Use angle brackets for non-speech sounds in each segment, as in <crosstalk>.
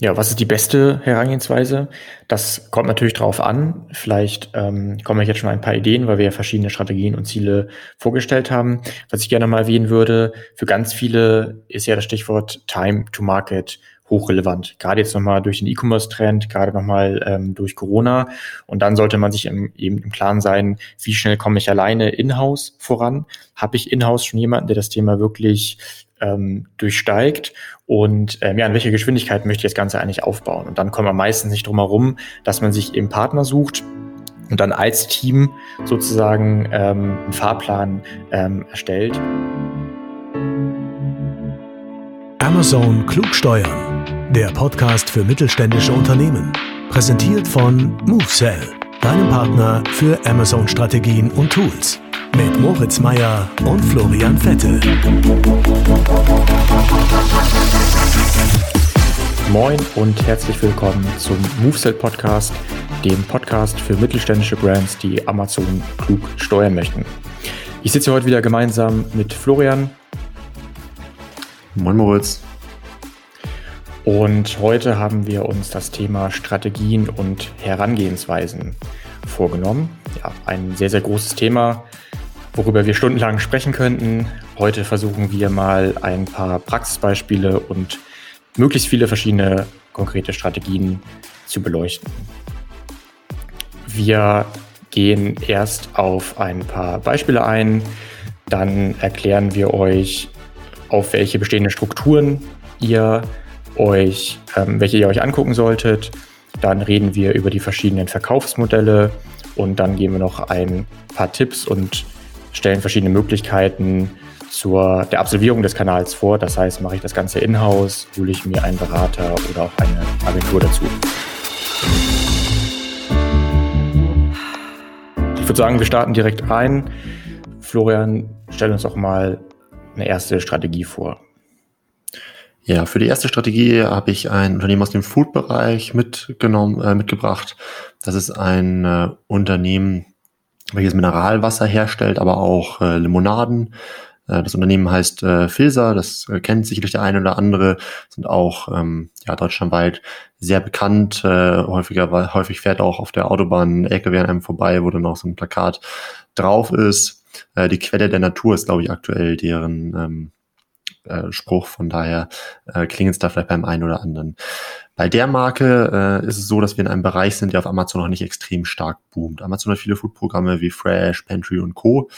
Ja, was ist die beste Herangehensweise? Das kommt natürlich drauf an. Vielleicht ähm, kommen jetzt schon ein paar Ideen, weil wir ja verschiedene Strategien und Ziele vorgestellt haben. Was ich gerne mal erwähnen würde, für ganz viele ist ja das Stichwort Time to Market hochrelevant. Gerade jetzt nochmal durch den E-Commerce-Trend, gerade nochmal ähm, durch Corona. Und dann sollte man sich im, eben im Klaren sein, wie schnell komme ich alleine in-house voran? Habe ich in-house schon jemanden, der das Thema wirklich ähm, durchsteigt und ähm, ja, in welcher Geschwindigkeit möchte ich das Ganze eigentlich aufbauen. Und dann kommt man meistens nicht drum herum, dass man sich eben Partner sucht und dann als Team sozusagen ähm, einen Fahrplan ähm, erstellt. Amazon Klugsteuern, der Podcast für mittelständische Unternehmen. Präsentiert von MoveSell, deinem Partner für Amazon-Strategien und Tools mit Moritz Meyer und Florian Vettel. Moin und herzlich willkommen zum Moveset Podcast, dem Podcast für mittelständische Brands, die Amazon klug steuern möchten. Ich sitze heute wieder gemeinsam mit Florian. Moin Moritz. Und heute haben wir uns das Thema Strategien und Herangehensweisen vorgenommen. Ja, ein sehr, sehr großes Thema, worüber wir stundenlang sprechen könnten. Heute versuchen wir mal ein paar Praxisbeispiele und möglichst viele verschiedene konkrete Strategien zu beleuchten. Wir gehen erst auf ein paar Beispiele ein, dann erklären wir euch, auf welche bestehenden Strukturen ihr euch, ähm, welche ihr euch angucken solltet. Dann reden wir über die verschiedenen Verkaufsmodelle und dann geben wir noch ein paar Tipps und stellen verschiedene Möglichkeiten zur der Absolvierung des Kanals vor. Das heißt, mache ich das Ganze in-house, hole ich mir einen Berater oder auch eine Agentur dazu. Ich würde sagen, wir starten direkt rein. Florian, stell uns doch mal eine erste Strategie vor. Ja, für die erste Strategie habe ich ein Unternehmen aus dem Food-Bereich mitgenommen, äh, mitgebracht. Das ist ein äh, Unternehmen, welches Mineralwasser herstellt, aber auch äh, Limonaden. Äh, das Unternehmen heißt äh, Filser, das äh, kennt sicherlich der eine oder andere, sind auch ähm, ja, deutschlandweit sehr bekannt. Äh, häufiger, häufig fährt auch auf der Autobahn LKW an einem vorbei, wo dann auch so ein Plakat drauf ist. Äh, die Quelle der Natur ist, glaube ich, aktuell deren ähm, äh, Spruch. Von daher äh, klingelt es da vielleicht beim einen oder anderen. Bei der Marke äh, ist es so, dass wir in einem Bereich sind, der auf Amazon noch nicht extrem stark boomt. Amazon hat viele Food-Programme wie Fresh, Pantry und Co.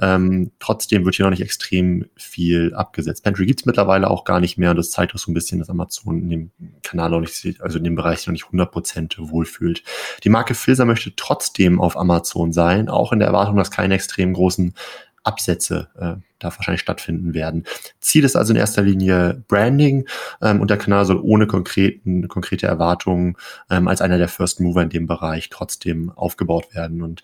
Ähm, trotzdem wird hier noch nicht extrem viel abgesetzt. Pantry gibt's mittlerweile auch gar nicht mehr und das zeigt auch so ein bisschen, dass Amazon in dem Kanal noch nicht, also in dem Bereich noch nicht 100% wohlfühlt. Die Marke Filzer möchte trotzdem auf Amazon sein, auch in der Erwartung, dass keine extrem großen Absätze äh, da wahrscheinlich stattfinden werden. Ziel ist also in erster Linie Branding ähm, und der Kanal soll ohne konkreten, konkrete Erwartungen ähm, als einer der First Mover in dem Bereich trotzdem aufgebaut werden. Und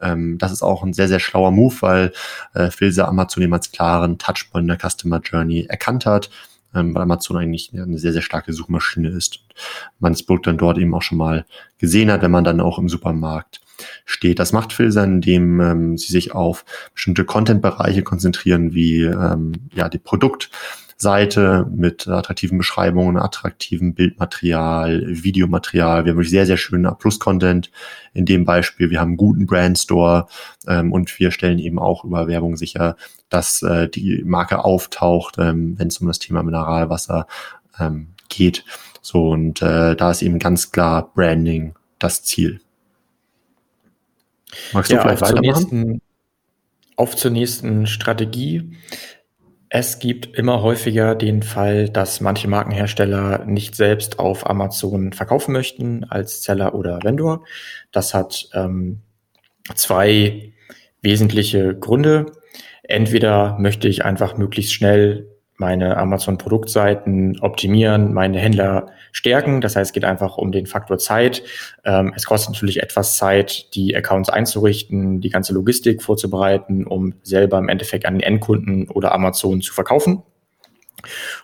ähm, das ist auch ein sehr, sehr schlauer Move, weil äh, Filse Amazon eben als klaren Touchpoint in der Customer Journey erkannt hat ähm, weil Amazon eigentlich eine sehr, sehr starke Suchmaschine ist. Man das Produkt dann dort eben auch schon mal gesehen hat, wenn man dann auch im Supermarkt steht. Das macht Filzer, indem ähm, sie sich auf bestimmte Content-Bereiche konzentrieren, wie ähm, ja die Produktseite mit attraktiven Beschreibungen, attraktivem Bildmaterial, Videomaterial. Wir haben wirklich sehr, sehr schönen A-Plus-Content in dem Beispiel. Wir haben einen guten Brandstore ähm, und wir stellen eben auch über Werbung sicher, dass äh, die Marke auftaucht, ähm, wenn es um das Thema Mineralwasser ähm, geht. So, und äh, da ist eben ganz klar Branding das Ziel. Magst du ja, vielleicht weitermachen? Nächsten, auf zur nächsten Strategie. Es gibt immer häufiger den Fall, dass manche Markenhersteller nicht selbst auf Amazon verkaufen möchten als Seller oder Vendor. Das hat ähm, zwei wesentliche Gründe. Entweder möchte ich einfach möglichst schnell meine Amazon-Produktseiten optimieren, meine Händler stärken. Das heißt, es geht einfach um den Faktor Zeit. Ähm, es kostet natürlich etwas Zeit, die Accounts einzurichten, die ganze Logistik vorzubereiten, um selber im Endeffekt an den Endkunden oder Amazon zu verkaufen.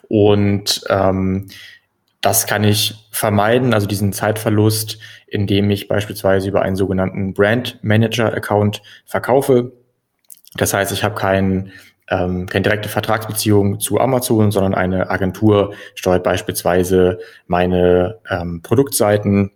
Und ähm, das kann ich vermeiden, also diesen Zeitverlust, indem ich beispielsweise über einen sogenannten Brand Manager Account verkaufe. Das heißt, ich habe keinen ähm, keine direkte Vertragsbeziehung zu Amazon, sondern eine Agentur steuert beispielsweise meine ähm, Produktseiten,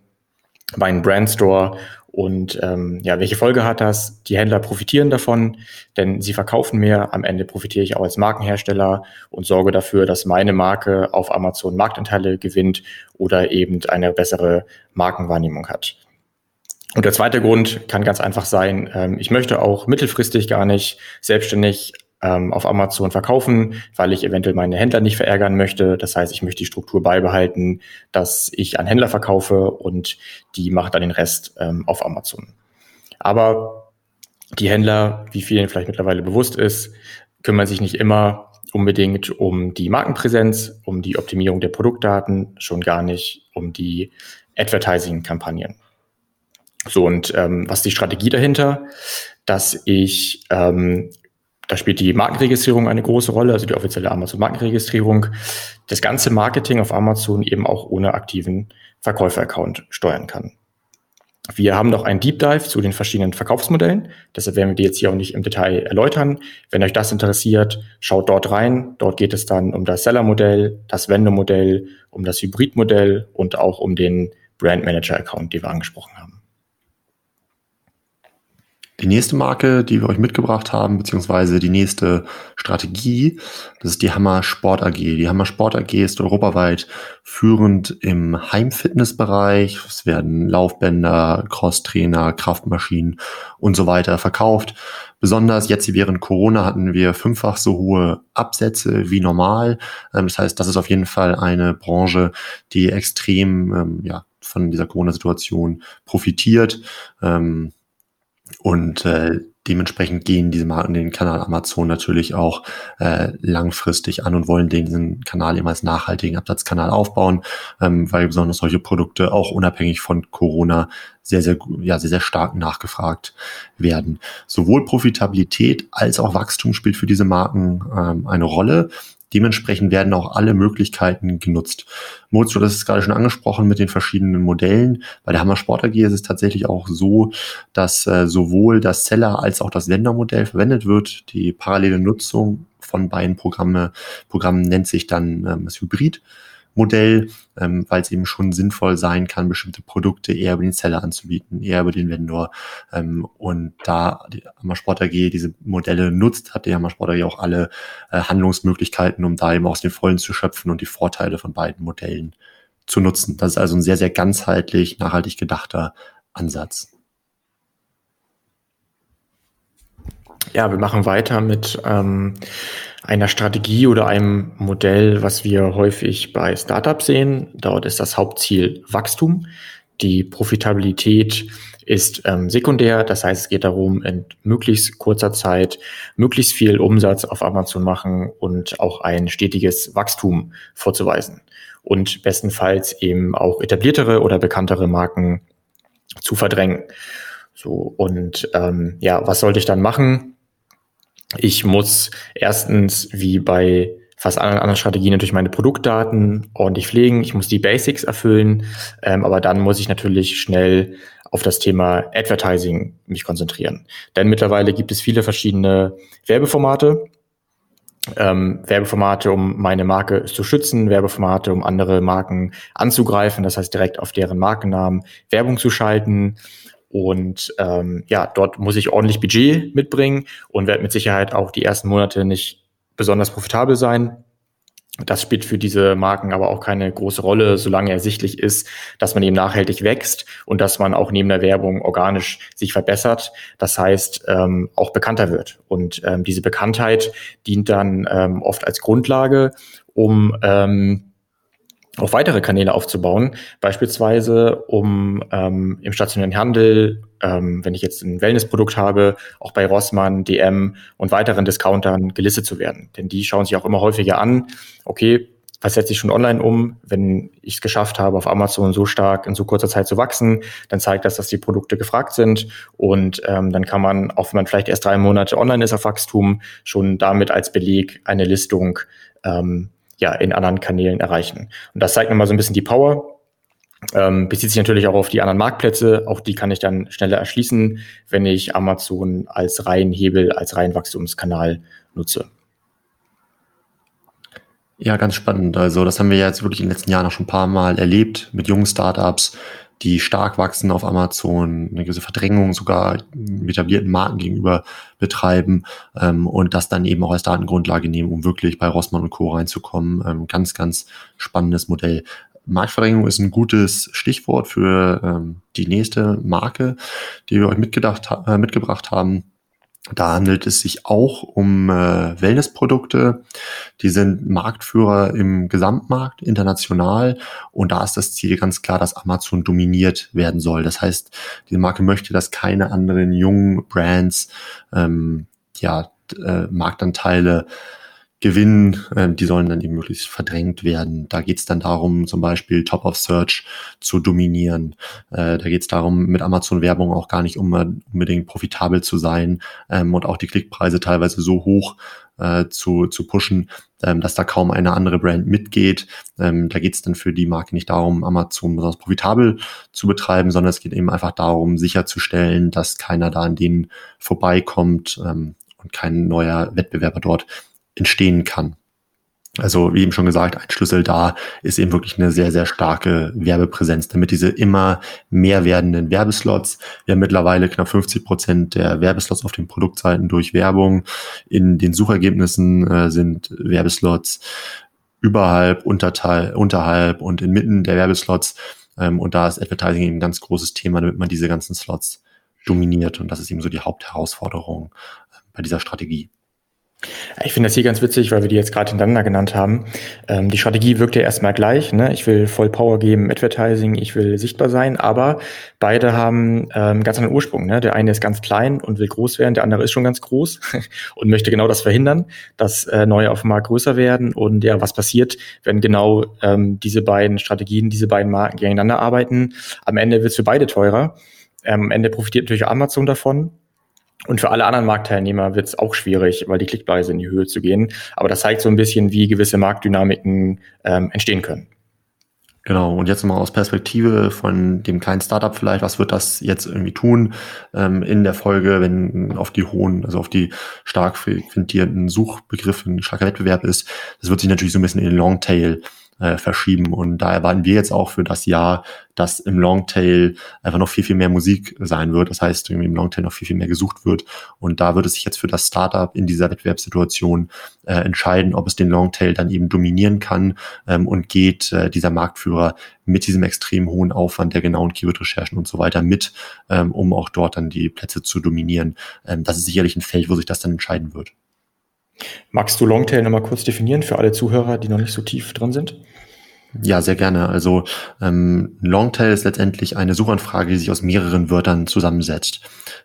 meinen Brandstore und ähm, ja, welche Folge hat das? Die Händler profitieren davon, denn sie verkaufen mehr. Am Ende profitiere ich auch als Markenhersteller und sorge dafür, dass meine Marke auf Amazon Marktanteile gewinnt oder eben eine bessere Markenwahrnehmung hat. Und der zweite Grund kann ganz einfach sein, ähm, ich möchte auch mittelfristig gar nicht selbstständig ähm, auf Amazon verkaufen, weil ich eventuell meine Händler nicht verärgern möchte. Das heißt, ich möchte die Struktur beibehalten, dass ich an Händler verkaufe und die macht dann den Rest ähm, auf Amazon. Aber die Händler, wie vielen vielleicht mittlerweile bewusst ist, kümmern sich nicht immer unbedingt um die Markenpräsenz, um die Optimierung der Produktdaten, schon gar nicht um die Advertising-Kampagnen. So, und ähm, was ist die Strategie dahinter? Dass ich ähm, da spielt die Markenregistrierung eine große Rolle, also die offizielle Amazon-Markenregistrierung. Das ganze Marketing auf Amazon eben auch ohne aktiven Verkäufer-Account steuern kann. Wir haben noch einen Deep Dive zu den verschiedenen Verkaufsmodellen. Deshalb werden wir die jetzt hier auch nicht im Detail erläutern. Wenn euch das interessiert, schaut dort rein. Dort geht es dann um das Seller-Modell, das Vendor-Modell, um das Hybrid-Modell und auch um den Brand Manager-Account, den wir angesprochen haben. Die nächste Marke, die wir euch mitgebracht haben, beziehungsweise die nächste Strategie, das ist die Hammer Sport AG. Die Hammer Sport AG ist europaweit führend im Heimfitnessbereich. Es werden Laufbänder, Crosstrainer, Kraftmaschinen und so weiter verkauft. Besonders jetzt während Corona hatten wir fünffach so hohe Absätze wie normal. Ähm, das heißt, das ist auf jeden Fall eine Branche, die extrem ähm, ja, von dieser Corona-Situation profitiert. Ähm, und äh, dementsprechend gehen diese Marken den Kanal Amazon natürlich auch äh, langfristig an und wollen diesen Kanal eben als nachhaltigen Absatzkanal aufbauen, ähm, weil besonders solche Produkte auch unabhängig von Corona sehr, sehr, ja, sehr, sehr stark nachgefragt werden. Sowohl Profitabilität als auch Wachstum spielt für diese Marken ähm, eine Rolle. Dementsprechend werden auch alle Möglichkeiten genutzt. Du hast es gerade schon angesprochen mit den verschiedenen Modellen. Bei der Hammer Sport AG ist es tatsächlich auch so, dass äh, sowohl das Seller als auch das Vendor-Modell verwendet wird. Die parallele Nutzung von beiden Programme, Programmen nennt sich dann ähm, das Hybrid. Modell, ähm, weil es eben schon sinnvoll sein kann, bestimmte Produkte eher über den Seller anzubieten, eher über den Vendor. Ähm, und da die Hammersport AG diese Modelle nutzt, hat die Hammersport AG auch alle äh, Handlungsmöglichkeiten, um da eben aus den Vollen zu schöpfen und die Vorteile von beiden Modellen zu nutzen. Das ist also ein sehr, sehr ganzheitlich, nachhaltig gedachter Ansatz. Ja, wir machen weiter mit ähm, einer Strategie oder einem Modell, was wir häufig bei Startups sehen. Dort ist das Hauptziel Wachstum. Die Profitabilität ist ähm, sekundär. Das heißt, es geht darum, in möglichst kurzer Zeit möglichst viel Umsatz auf Amazon machen und auch ein stetiges Wachstum vorzuweisen. Und bestenfalls eben auch etabliertere oder bekanntere Marken zu verdrängen. So, und ähm, ja, was sollte ich dann machen? Ich muss erstens, wie bei fast allen anderen Strategien, natürlich meine Produktdaten ordentlich pflegen. Ich muss die Basics erfüllen, ähm, aber dann muss ich natürlich schnell auf das Thema Advertising mich konzentrieren. Denn mittlerweile gibt es viele verschiedene Werbeformate. Ähm, Werbeformate, um meine Marke zu schützen, Werbeformate, um andere Marken anzugreifen, das heißt direkt auf deren Markennamen Werbung zu schalten. Und ähm, ja, dort muss ich ordentlich Budget mitbringen und werde mit Sicherheit auch die ersten Monate nicht besonders profitabel sein. Das spielt für diese Marken aber auch keine große Rolle, solange ersichtlich ist, dass man eben nachhaltig wächst und dass man auch neben der Werbung organisch sich verbessert. Das heißt, ähm, auch bekannter wird. Und ähm, diese Bekanntheit dient dann ähm, oft als Grundlage, um ähm, auch weitere Kanäle aufzubauen, beispielsweise um ähm, im stationären Handel, ähm, wenn ich jetzt ein Wellnessprodukt habe, auch bei Rossmann, DM und weiteren Discountern gelistet zu werden. Denn die schauen sich auch immer häufiger an, okay, was setze ich schon online um? Wenn ich es geschafft habe, auf Amazon so stark in so kurzer Zeit zu wachsen, dann zeigt das, dass die Produkte gefragt sind. Und ähm, dann kann man, auch wenn man vielleicht erst drei Monate online ist auf Wachstum, schon damit als Beleg eine Listung ähm, ja in anderen Kanälen erreichen. Und das zeigt mir mal so ein bisschen die Power. Ähm, bezieht sich natürlich auch auf die anderen Marktplätze. Auch die kann ich dann schneller erschließen, wenn ich Amazon als Reihenhebel, als Reihenwachstumskanal nutze. Ja, ganz spannend. Also das haben wir ja jetzt wirklich in den letzten Jahren auch schon ein paar Mal erlebt mit jungen Startups, die stark wachsen auf Amazon, eine gewisse Verdrängung sogar etablierten Marken gegenüber betreiben ähm, und das dann eben auch als Datengrundlage nehmen, um wirklich bei Rossmann und Co. reinzukommen. Ähm, ganz, ganz spannendes Modell. Marktverdrängung ist ein gutes Stichwort für ähm, die nächste Marke, die wir euch mitgedacht, äh, mitgebracht haben. Da handelt es sich auch um äh, Wellnessprodukte. Die sind Marktführer im Gesamtmarkt international und da ist das Ziel ganz klar, dass Amazon dominiert werden soll. Das heißt, diese Marke möchte, dass keine anderen jungen Brands ähm, ja, äh, Marktanteile gewinnen, äh, die sollen dann eben möglichst verdrängt werden. Da geht es dann darum, zum Beispiel Top of Search zu dominieren. Äh, da geht es darum, mit Amazon-Werbung auch gar nicht um, unbedingt profitabel zu sein ähm, und auch die Klickpreise teilweise so hoch äh, zu, zu pushen, ähm, dass da kaum eine andere Brand mitgeht. Ähm, da geht es dann für die Marke nicht darum, Amazon besonders profitabel zu betreiben, sondern es geht eben einfach darum, sicherzustellen, dass keiner da an denen vorbeikommt ähm, und kein neuer Wettbewerber dort entstehen kann. Also wie eben schon gesagt, ein Schlüssel da ist eben wirklich eine sehr, sehr starke Werbepräsenz, damit diese immer mehr werdenden Werbeslots. Wir haben mittlerweile knapp 50 Prozent der Werbeslots auf den Produktseiten durch Werbung. In den Suchergebnissen äh, sind Werbeslots überhalb, unterteil, unterhalb und inmitten der Werbeslots. Ähm, und da ist Advertising eben ein ganz großes Thema, damit man diese ganzen Slots dominiert. Und das ist eben so die Hauptherausforderung äh, bei dieser Strategie. Ich finde das hier ganz witzig, weil wir die jetzt gerade hintereinander genannt haben. Ähm, die Strategie wirkt ja erstmal gleich. Ne? Ich will voll Power geben, Advertising, ich will sichtbar sein, aber beide haben ähm, ganz anderen Ursprung. Ne? Der eine ist ganz klein und will groß werden, der andere ist schon ganz groß <laughs> und möchte genau das verhindern, dass äh, neue auf dem Markt größer werden. Und ja, was passiert, wenn genau ähm, diese beiden Strategien, diese beiden Marken gegeneinander arbeiten? Am Ende wird es für beide teurer. Ähm, am Ende profitiert natürlich Amazon davon und für alle anderen Marktteilnehmer wird es auch schwierig, weil die Klickpreise in die Höhe zu gehen. Aber das zeigt so ein bisschen, wie gewisse Marktdynamiken ähm, entstehen können. Genau, und jetzt mal aus Perspektive von dem kleinen Startup vielleicht, was wird das jetzt irgendwie tun ähm, in der Folge, wenn auf die hohen, also auf die stark frequentierten Suchbegriffe ein starker Wettbewerb ist? Das wird sich natürlich so ein bisschen in den Longtail äh, verschieben. Und da erwarten wir jetzt auch für das Jahr, dass im Longtail einfach noch viel, viel mehr Musik sein wird. Das heißt, im Longtail noch viel, viel mehr gesucht wird. Und da wird es sich jetzt für das Startup in dieser Wettbewerbssituation äh, entscheiden, ob es den Longtail dann eben dominieren kann ähm, und geht äh, dieser Marktführer mit diesem extrem hohen Aufwand der genauen Keyword-Recherchen und so weiter mit, ähm, um auch dort dann die Plätze zu dominieren. Ähm, das ist sicherlich ein Feld, wo sich das dann entscheiden wird. Magst du Longtail nochmal kurz definieren für alle Zuhörer, die noch nicht so tief drin sind? Ja, sehr gerne. Also ähm, Longtail ist letztendlich eine Suchanfrage, die sich aus mehreren Wörtern zusammensetzt.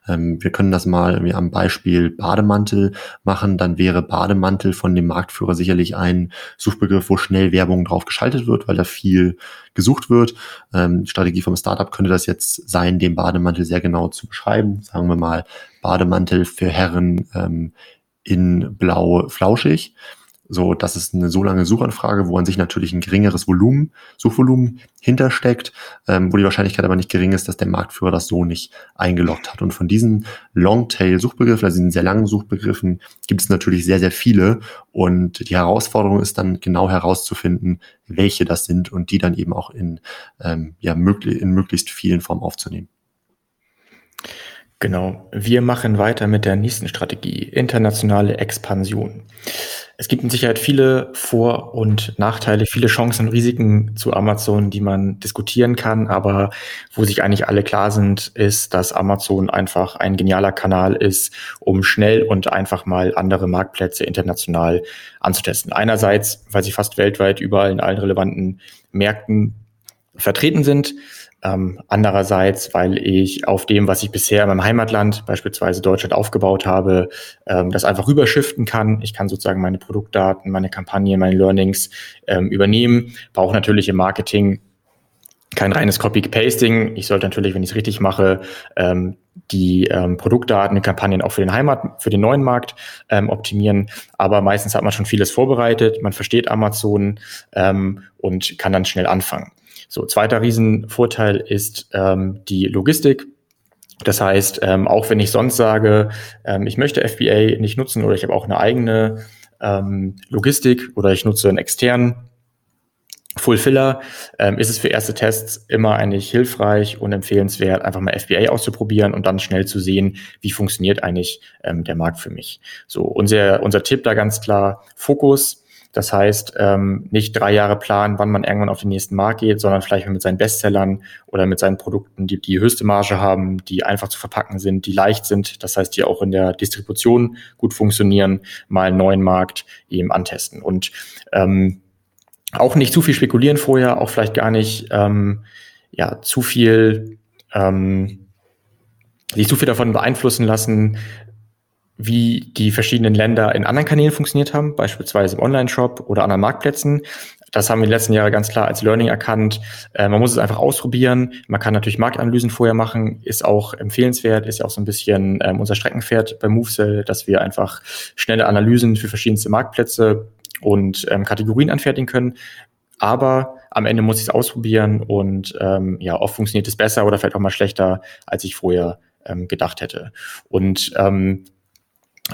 Ähm, wir können das mal irgendwie am Beispiel Bademantel machen. Dann wäre Bademantel von dem Marktführer sicherlich ein Suchbegriff, wo schnell Werbung drauf geschaltet wird, weil da viel gesucht wird. Ähm, Strategie vom Startup könnte das jetzt sein, den Bademantel sehr genau zu beschreiben. Sagen wir mal Bademantel für Herren ähm, in blau flauschig. So, das ist eine so lange Suchanfrage, wo an sich natürlich ein geringeres Volumen, Suchvolumen hintersteckt, ähm, wo die Wahrscheinlichkeit aber nicht gering ist, dass der Marktführer das so nicht eingeloggt hat. Und von diesen Longtail-Suchbegriffen, also diesen sehr langen Suchbegriffen, gibt es natürlich sehr, sehr viele. Und die Herausforderung ist dann genau herauszufinden, welche das sind und die dann eben auch in, ähm, ja, möglich, in möglichst vielen Formen aufzunehmen. Genau. Wir machen weiter mit der nächsten Strategie, internationale Expansion. Es gibt in Sicherheit viele Vor- und Nachteile, viele Chancen und Risiken zu Amazon, die man diskutieren kann, aber wo sich eigentlich alle klar sind, ist, dass Amazon einfach ein genialer Kanal ist, um schnell und einfach mal andere Marktplätze international anzutesten. Einerseits, weil sie fast weltweit überall in allen relevanten Märkten vertreten sind ähm, andererseits, weil ich auf dem, was ich bisher in meinem Heimatland, beispielsweise Deutschland, aufgebaut habe, ähm, das einfach rüberschiften kann. Ich kann sozusagen meine Produktdaten, meine Kampagnen, meine Learnings ähm, übernehmen. Brauche natürlich im Marketing kein reines Copy-Pasting. Ich sollte natürlich, wenn ich es richtig mache, ähm, die ähm, Produktdaten, die Kampagnen auch für den Heimat, für den neuen Markt ähm, optimieren. Aber meistens hat man schon vieles vorbereitet, man versteht Amazon ähm, und kann dann schnell anfangen. So, zweiter Riesenvorteil ist ähm, die Logistik. Das heißt, ähm, auch wenn ich sonst sage, ähm, ich möchte FBA nicht nutzen oder ich habe auch eine eigene ähm, Logistik oder ich nutze einen externen Fulfiller, ähm, ist es für erste Tests immer eigentlich hilfreich und empfehlenswert, einfach mal FBA auszuprobieren und dann schnell zu sehen, wie funktioniert eigentlich ähm, der Markt für mich. So, unser, unser Tipp da ganz klar, Fokus. Das heißt, ähm, nicht drei Jahre planen, wann man irgendwann auf den nächsten Markt geht, sondern vielleicht mit seinen Bestsellern oder mit seinen Produkten, die die höchste Marge haben, die einfach zu verpacken sind, die leicht sind, das heißt, die auch in der Distribution gut funktionieren, mal einen neuen Markt eben antesten. Und ähm, auch nicht zu viel spekulieren vorher, auch vielleicht gar nicht ähm, ja, zu viel ähm, sich zu viel davon beeinflussen lassen, wie die verschiedenen Länder in anderen Kanälen funktioniert haben, beispielsweise im Online-Shop oder anderen Marktplätzen. Das haben wir in den letzten Jahren ganz klar als Learning erkannt. Äh, man muss es einfach ausprobieren. Man kann natürlich Marktanalysen vorher machen, ist auch empfehlenswert, ist ja auch so ein bisschen ähm, unser Streckenpferd bei MoveSell, dass wir einfach schnelle Analysen für verschiedenste Marktplätze und ähm, Kategorien anfertigen können. Aber am Ende muss ich es ausprobieren und ähm, ja, oft funktioniert es besser oder vielleicht auch mal schlechter, als ich vorher ähm, gedacht hätte. Und ähm,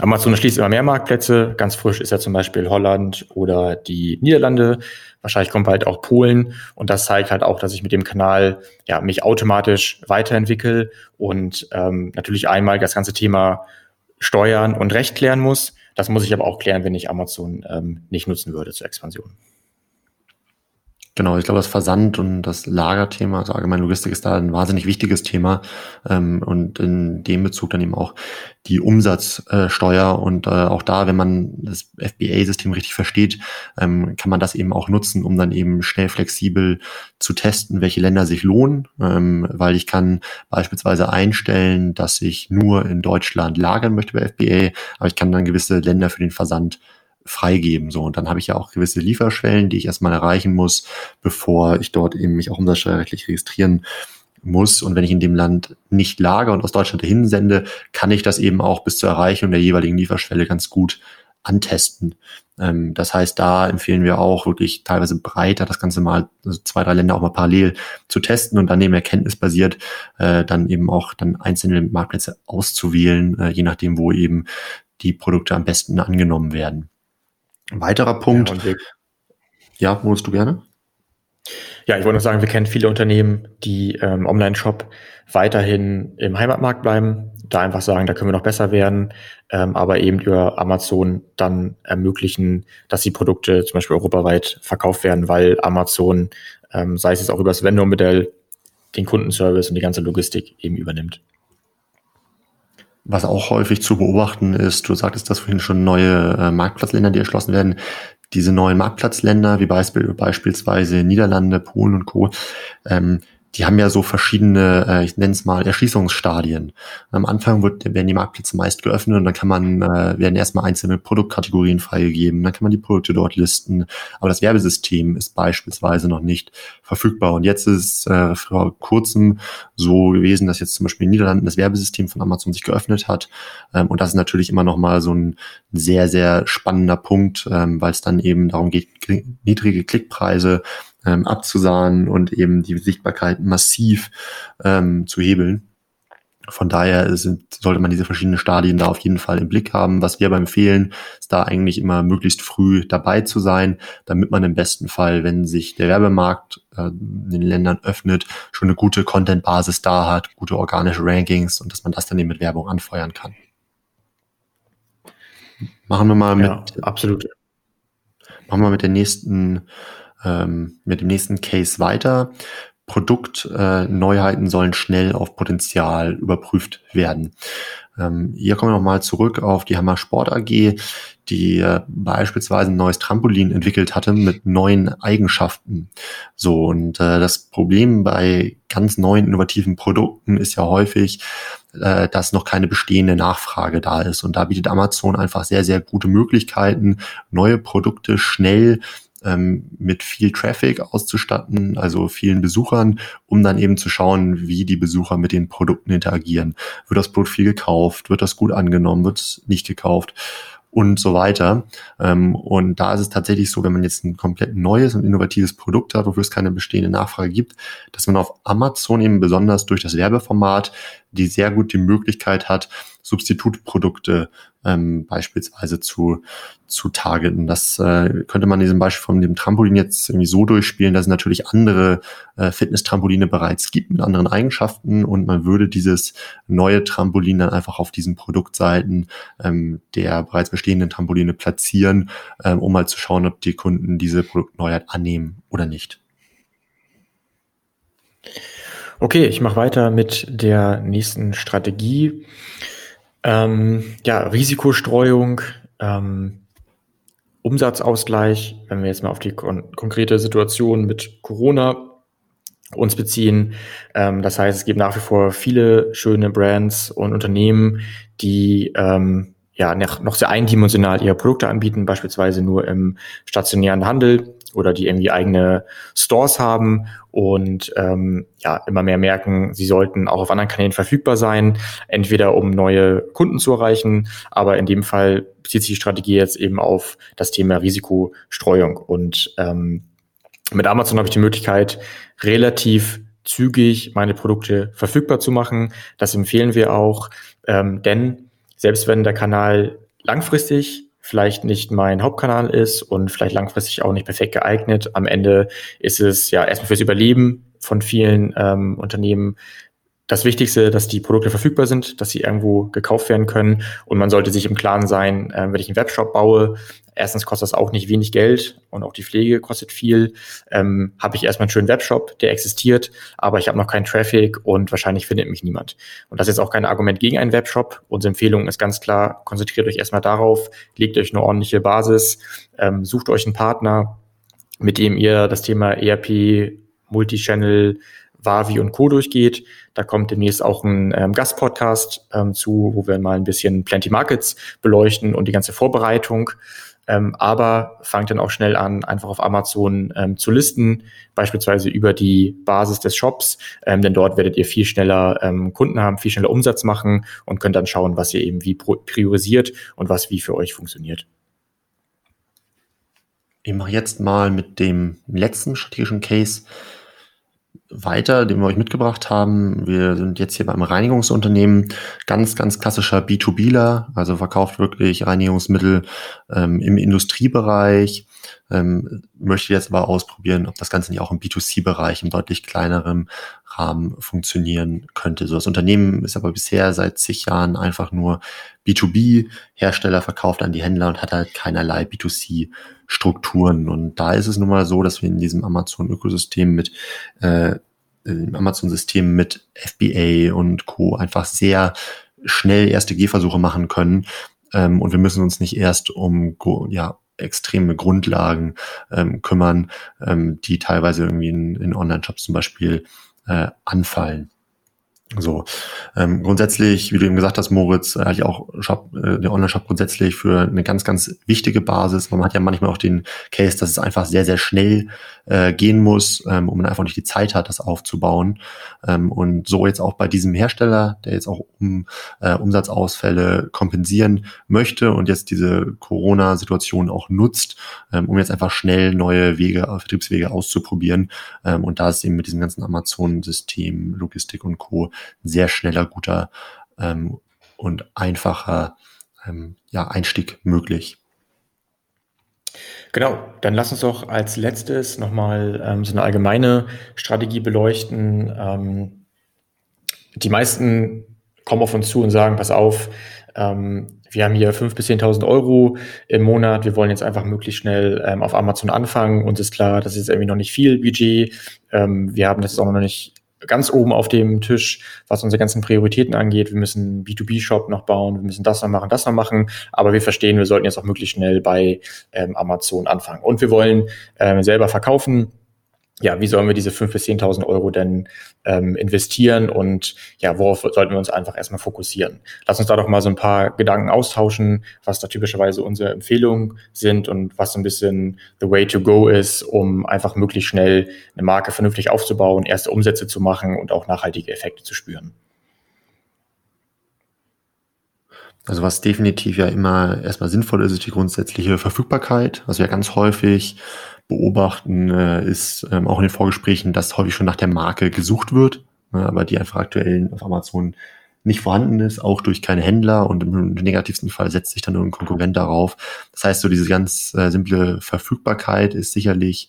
Amazon schließt immer mehr Marktplätze. Ganz frisch ist ja zum Beispiel Holland oder die Niederlande. Wahrscheinlich kommt bald auch Polen. Und das zeigt halt auch, dass ich mit dem Kanal ja, mich automatisch weiterentwickle und ähm, natürlich einmal das ganze Thema Steuern und Recht klären muss. Das muss ich aber auch klären, wenn ich Amazon ähm, nicht nutzen würde zur Expansion. Genau, ich glaube, das Versand und das Lagerthema, also allgemein Logistik ist da ein wahnsinnig wichtiges Thema ähm, und in dem Bezug dann eben auch die Umsatzsteuer. Und äh, auch da, wenn man das FBA-System richtig versteht, ähm, kann man das eben auch nutzen, um dann eben schnell flexibel zu testen, welche Länder sich lohnen, ähm, weil ich kann beispielsweise einstellen, dass ich nur in Deutschland lagern möchte bei FBA, aber ich kann dann gewisse Länder für den Versand freigeben. So, und dann habe ich ja auch gewisse Lieferschwellen, die ich erstmal erreichen muss, bevor ich dort eben mich auch umsatzsteuerrechtlich registrieren muss. Und wenn ich in dem Land nicht lager und aus Deutschland dahin sende, kann ich das eben auch bis zur Erreichung der jeweiligen Lieferschwelle ganz gut antesten. Ähm, das heißt, da empfehlen wir auch wirklich teilweise breiter das Ganze mal, also zwei, drei Länder auch mal parallel zu testen und dann eben erkenntnisbasiert äh, dann eben auch dann einzelne Marktplätze auszuwählen, äh, je nachdem, wo eben die Produkte am besten angenommen werden. Ein weiterer Punkt. Ja, ja wolltest du gerne? Ja, ich wollte noch sagen, wir kennen viele Unternehmen, die ähm, Online-Shop weiterhin im Heimatmarkt bleiben, da einfach sagen, da können wir noch besser werden, ähm, aber eben über Amazon dann ermöglichen, dass die Produkte zum Beispiel europaweit verkauft werden, weil Amazon, ähm, sei es jetzt auch über das Vendor-Modell, den Kundenservice und die ganze Logistik eben übernimmt. Was auch häufig zu beobachten ist, du sagtest das vorhin schon, neue äh, Marktplatzländer, die erschlossen werden. Diese neuen Marktplatzländer, wie Beispiel, beispielsweise Niederlande, Polen und Co., ähm, die haben ja so verschiedene, äh, ich nenne es mal, Erschließungsstadien. Am Anfang wird, werden die Marktplätze meist geöffnet und dann kann man, äh, werden erstmal einzelne Produktkategorien freigegeben, dann kann man die Produkte dort listen. Aber das Werbesystem ist beispielsweise noch nicht verfügbar. Und jetzt ist äh, vor kurzem so gewesen, dass jetzt zum Beispiel in den Niederlanden das Werbesystem von Amazon sich geöffnet hat. Ähm, und das ist natürlich immer noch mal so ein sehr, sehr spannender Punkt, ähm, weil es dann eben darum geht, niedrige Klickpreise ähm, abzusahnen und eben die Sichtbarkeit massiv ähm, zu hebeln. Von daher sind, sollte man diese verschiedenen Stadien da auf jeden Fall im Blick haben. Was wir aber empfehlen, ist da eigentlich immer möglichst früh dabei zu sein, damit man im besten Fall, wenn sich der Werbemarkt äh, in den Ländern öffnet, schon eine gute Content-Basis da hat, gute organische Rankings und dass man das dann eben mit Werbung anfeuern kann. Machen wir mal mit. Ja, absolut. Machen wir mit der nächsten ähm, mit dem nächsten Case weiter. Produktneuheiten äh, sollen schnell auf Potenzial überprüft werden. Ähm, hier kommen wir nochmal zurück auf die Hammer Sport AG, die äh, beispielsweise ein neues Trampolin entwickelt hatte mit neuen Eigenschaften. So, und äh, das Problem bei ganz neuen innovativen Produkten ist ja häufig, äh, dass noch keine bestehende Nachfrage da ist. Und da bietet Amazon einfach sehr, sehr gute Möglichkeiten, neue Produkte schnell ähm, mit viel Traffic auszustatten, also vielen Besuchern, um dann eben zu schauen, wie die Besucher mit den Produkten interagieren. Wird das Produkt viel gekauft? Wird das gut angenommen? Wird es nicht gekauft? und so weiter. Ähm, und da ist es tatsächlich so, wenn man jetzt ein komplett neues und innovatives Produkt hat, wofür es keine bestehende Nachfrage gibt, dass man auf Amazon eben besonders durch das Werbeformat die sehr gut die Möglichkeit hat, Substitutprodukte ähm, beispielsweise zu, zu targeten. Das äh, könnte man diesem Beispiel von dem Trampolin jetzt irgendwie so durchspielen, dass es natürlich andere äh, Fitness-Trampoline bereits gibt mit anderen Eigenschaften und man würde dieses neue Trampolin dann einfach auf diesen Produktseiten ähm, der bereits bestehenden Trampoline platzieren, ähm, um mal zu schauen, ob die Kunden diese Produktneuheit annehmen oder nicht. Okay, ich mache weiter mit der nächsten Strategie. Ähm, ja, Risikostreuung, ähm, Umsatzausgleich, wenn wir jetzt mal auf die kon konkrete Situation mit Corona uns beziehen. Ähm, das heißt, es gibt nach wie vor viele schöne Brands und Unternehmen, die ähm, ja noch sehr eindimensional ihre Produkte anbieten, beispielsweise nur im stationären Handel oder die irgendwie eigene Stores haben und ähm, ja immer mehr merken, sie sollten auch auf anderen Kanälen verfügbar sein, entweder um neue Kunden zu erreichen, aber in dem Fall bezieht sich die Strategie jetzt eben auf das Thema Risikostreuung und ähm, mit Amazon habe ich die Möglichkeit, relativ zügig meine Produkte verfügbar zu machen. Das empfehlen wir auch, ähm, denn selbst wenn der Kanal langfristig vielleicht nicht mein Hauptkanal ist und vielleicht langfristig auch nicht perfekt geeignet. Am Ende ist es ja erstmal fürs Überleben von vielen ähm, Unternehmen das Wichtigste, dass die Produkte verfügbar sind, dass sie irgendwo gekauft werden können. Und man sollte sich im Klaren sein, äh, wenn ich einen Webshop baue, erstens kostet das auch nicht wenig Geld und auch die Pflege kostet viel. Ähm, habe ich erstmal einen schönen Webshop, der existiert, aber ich habe noch keinen Traffic und wahrscheinlich findet mich niemand. Und das ist jetzt auch kein Argument gegen einen Webshop. Unsere Empfehlung ist ganz klar, konzentriert euch erstmal darauf, legt euch eine ordentliche Basis, ähm, sucht euch einen Partner, mit dem ihr das Thema ERP, Multichannel, Wavi und Co. durchgeht. Da kommt demnächst auch ein ähm, Gastpodcast ähm, zu, wo wir mal ein bisschen Plenty Markets beleuchten und die ganze Vorbereitung. Ähm, aber fangt dann auch schnell an, einfach auf Amazon ähm, zu listen, beispielsweise über die Basis des Shops, ähm, denn dort werdet ihr viel schneller ähm, Kunden haben, viel schneller Umsatz machen und könnt dann schauen, was ihr eben wie priorisiert und was wie für euch funktioniert. Ich mache jetzt mal mit dem letzten strategischen Case weiter, den wir euch mitgebracht haben. Wir sind jetzt hier beim Reinigungsunternehmen, ganz, ganz klassischer B2Bler, also verkauft wirklich Reinigungsmittel ähm, im Industriebereich, ähm, möchte jetzt aber ausprobieren, ob das Ganze nicht auch im B2C-Bereich im deutlich kleineren Rahmen funktionieren könnte. So das Unternehmen ist aber bisher seit zig Jahren einfach nur B2B, Hersteller verkauft an die Händler und hat halt keinerlei B2C Strukturen. Und da ist es nun mal so, dass wir in diesem Amazon-Ökosystem mit äh, im Amazon-System mit FBA und Co. einfach sehr schnell erste Gehversuche machen können. Ähm, und wir müssen uns nicht erst um ja, extreme Grundlagen ähm, kümmern, ähm, die teilweise irgendwie in, in Online-Shops zum Beispiel äh, anfallen. So, ähm, grundsätzlich, wie du eben gesagt hast, Moritz, halte ich auch Shop, äh, der Online-Shop grundsätzlich für eine ganz, ganz wichtige Basis. Man hat ja manchmal auch den Case, dass es einfach sehr, sehr schnell äh, gehen muss, ähm, und man einfach nicht die Zeit hat, das aufzubauen. Ähm, und so jetzt auch bei diesem Hersteller, der jetzt auch um äh, Umsatzausfälle kompensieren möchte und jetzt diese Corona-Situation auch nutzt, ähm, um jetzt einfach schnell neue Wege, Vertriebswege auszuprobieren. Ähm, und da ist eben mit diesem ganzen Amazon-System, Logistik und Co sehr schneller, guter ähm, und einfacher ähm, ja, Einstieg möglich. Genau, dann lass uns doch als letztes nochmal ähm, so eine allgemeine Strategie beleuchten. Ähm, die meisten kommen auf uns zu und sagen, pass auf, ähm, wir haben hier 5.000 bis 10.000 Euro im Monat, wir wollen jetzt einfach möglichst schnell ähm, auf Amazon anfangen. Uns ist klar, das ist irgendwie noch nicht viel Budget. Ähm, wir haben das auch noch nicht ganz oben auf dem Tisch, was unsere ganzen Prioritäten angeht. Wir müssen B2B-Shop noch bauen, wir müssen das noch machen, das noch machen. Aber wir verstehen, wir sollten jetzt auch möglichst schnell bei ähm, Amazon anfangen. Und wir wollen ähm, selber verkaufen ja, wie sollen wir diese 5.000 bis 10.000 Euro denn ähm, investieren und ja, worauf sollten wir uns einfach erstmal fokussieren? Lass uns da doch mal so ein paar Gedanken austauschen, was da typischerweise unsere Empfehlungen sind und was so ein bisschen the way to go ist, um einfach möglichst schnell eine Marke vernünftig aufzubauen, erste Umsätze zu machen und auch nachhaltige Effekte zu spüren. Also was definitiv ja immer erstmal sinnvoll ist, ist die grundsätzliche Verfügbarkeit. Also ja ganz häufig beobachten, äh, ist ähm, auch in den Vorgesprächen, dass häufig schon nach der Marke gesucht wird, äh, aber die einfach aktuell auf Amazon nicht vorhanden ist, auch durch keine Händler und im negativsten Fall setzt sich dann irgendein Konkurrent darauf. Das heißt, so diese ganz äh, simple Verfügbarkeit ist sicherlich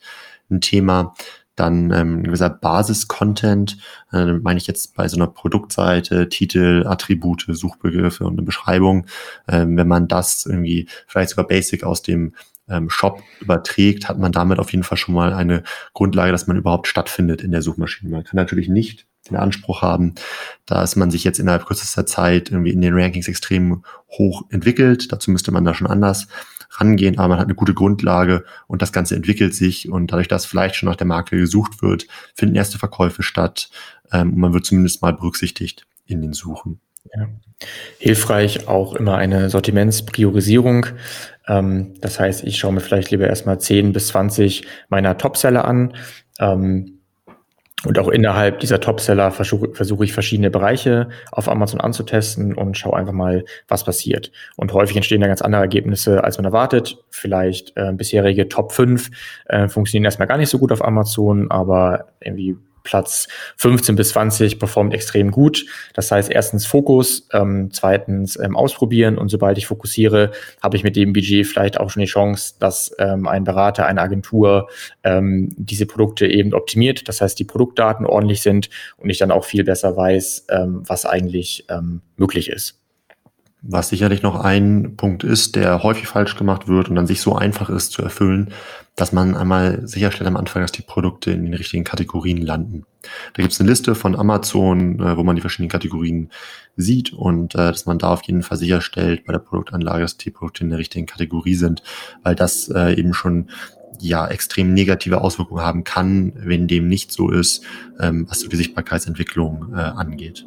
ein Thema. Dann ähm, gewisser Basis-Content, äh, meine ich jetzt bei so einer Produktseite, Titel, Attribute, Suchbegriffe und eine Beschreibung. Ähm, wenn man das irgendwie vielleicht sogar basic aus dem ähm, Shop überträgt, hat man damit auf jeden Fall schon mal eine Grundlage, dass man überhaupt stattfindet in der Suchmaschine. Man kann natürlich nicht den Anspruch haben, dass man sich jetzt innerhalb kürzester Zeit irgendwie in den Rankings extrem hoch entwickelt. Dazu müsste man da schon anders rangehen, aber man hat eine gute Grundlage und das Ganze entwickelt sich und dadurch, dass vielleicht schon nach der Marke gesucht wird, finden erste Verkäufe statt ähm, und man wird zumindest mal berücksichtigt in den Suchen. Ja. Hilfreich auch immer eine Sortimentspriorisierung. Ähm, das heißt, ich schaue mir vielleicht lieber erstmal 10 bis 20 meiner Topseller an. Ähm, und auch innerhalb dieser Topseller versuche, versuche ich verschiedene Bereiche auf Amazon anzutesten und schaue einfach mal, was passiert. Und häufig entstehen da ganz andere Ergebnisse, als man erwartet. Vielleicht äh, bisherige Top 5 äh, funktionieren erstmal gar nicht so gut auf Amazon, aber irgendwie Platz 15 bis 20 performt extrem gut. Das heißt, erstens Fokus, ähm, zweitens ähm, ausprobieren und sobald ich fokussiere, habe ich mit dem Budget vielleicht auch schon die Chance, dass ähm, ein Berater, eine Agentur ähm, diese Produkte eben optimiert. Das heißt, die Produktdaten ordentlich sind und ich dann auch viel besser weiß, ähm, was eigentlich ähm, möglich ist. Was sicherlich noch ein Punkt ist, der häufig falsch gemacht wird und dann sich so einfach ist zu erfüllen, dass man einmal sicherstellt am Anfang, dass die Produkte in den richtigen Kategorien landen. Da gibt es eine Liste von Amazon, äh, wo man die verschiedenen Kategorien sieht und äh, dass man da auf jeden Fall sicherstellt bei der Produktanlage, dass die Produkte in der richtigen Kategorie sind, weil das äh, eben schon ja extrem negative Auswirkungen haben kann, wenn dem nicht so ist, ähm, was so die Sichtbarkeitsentwicklung äh, angeht.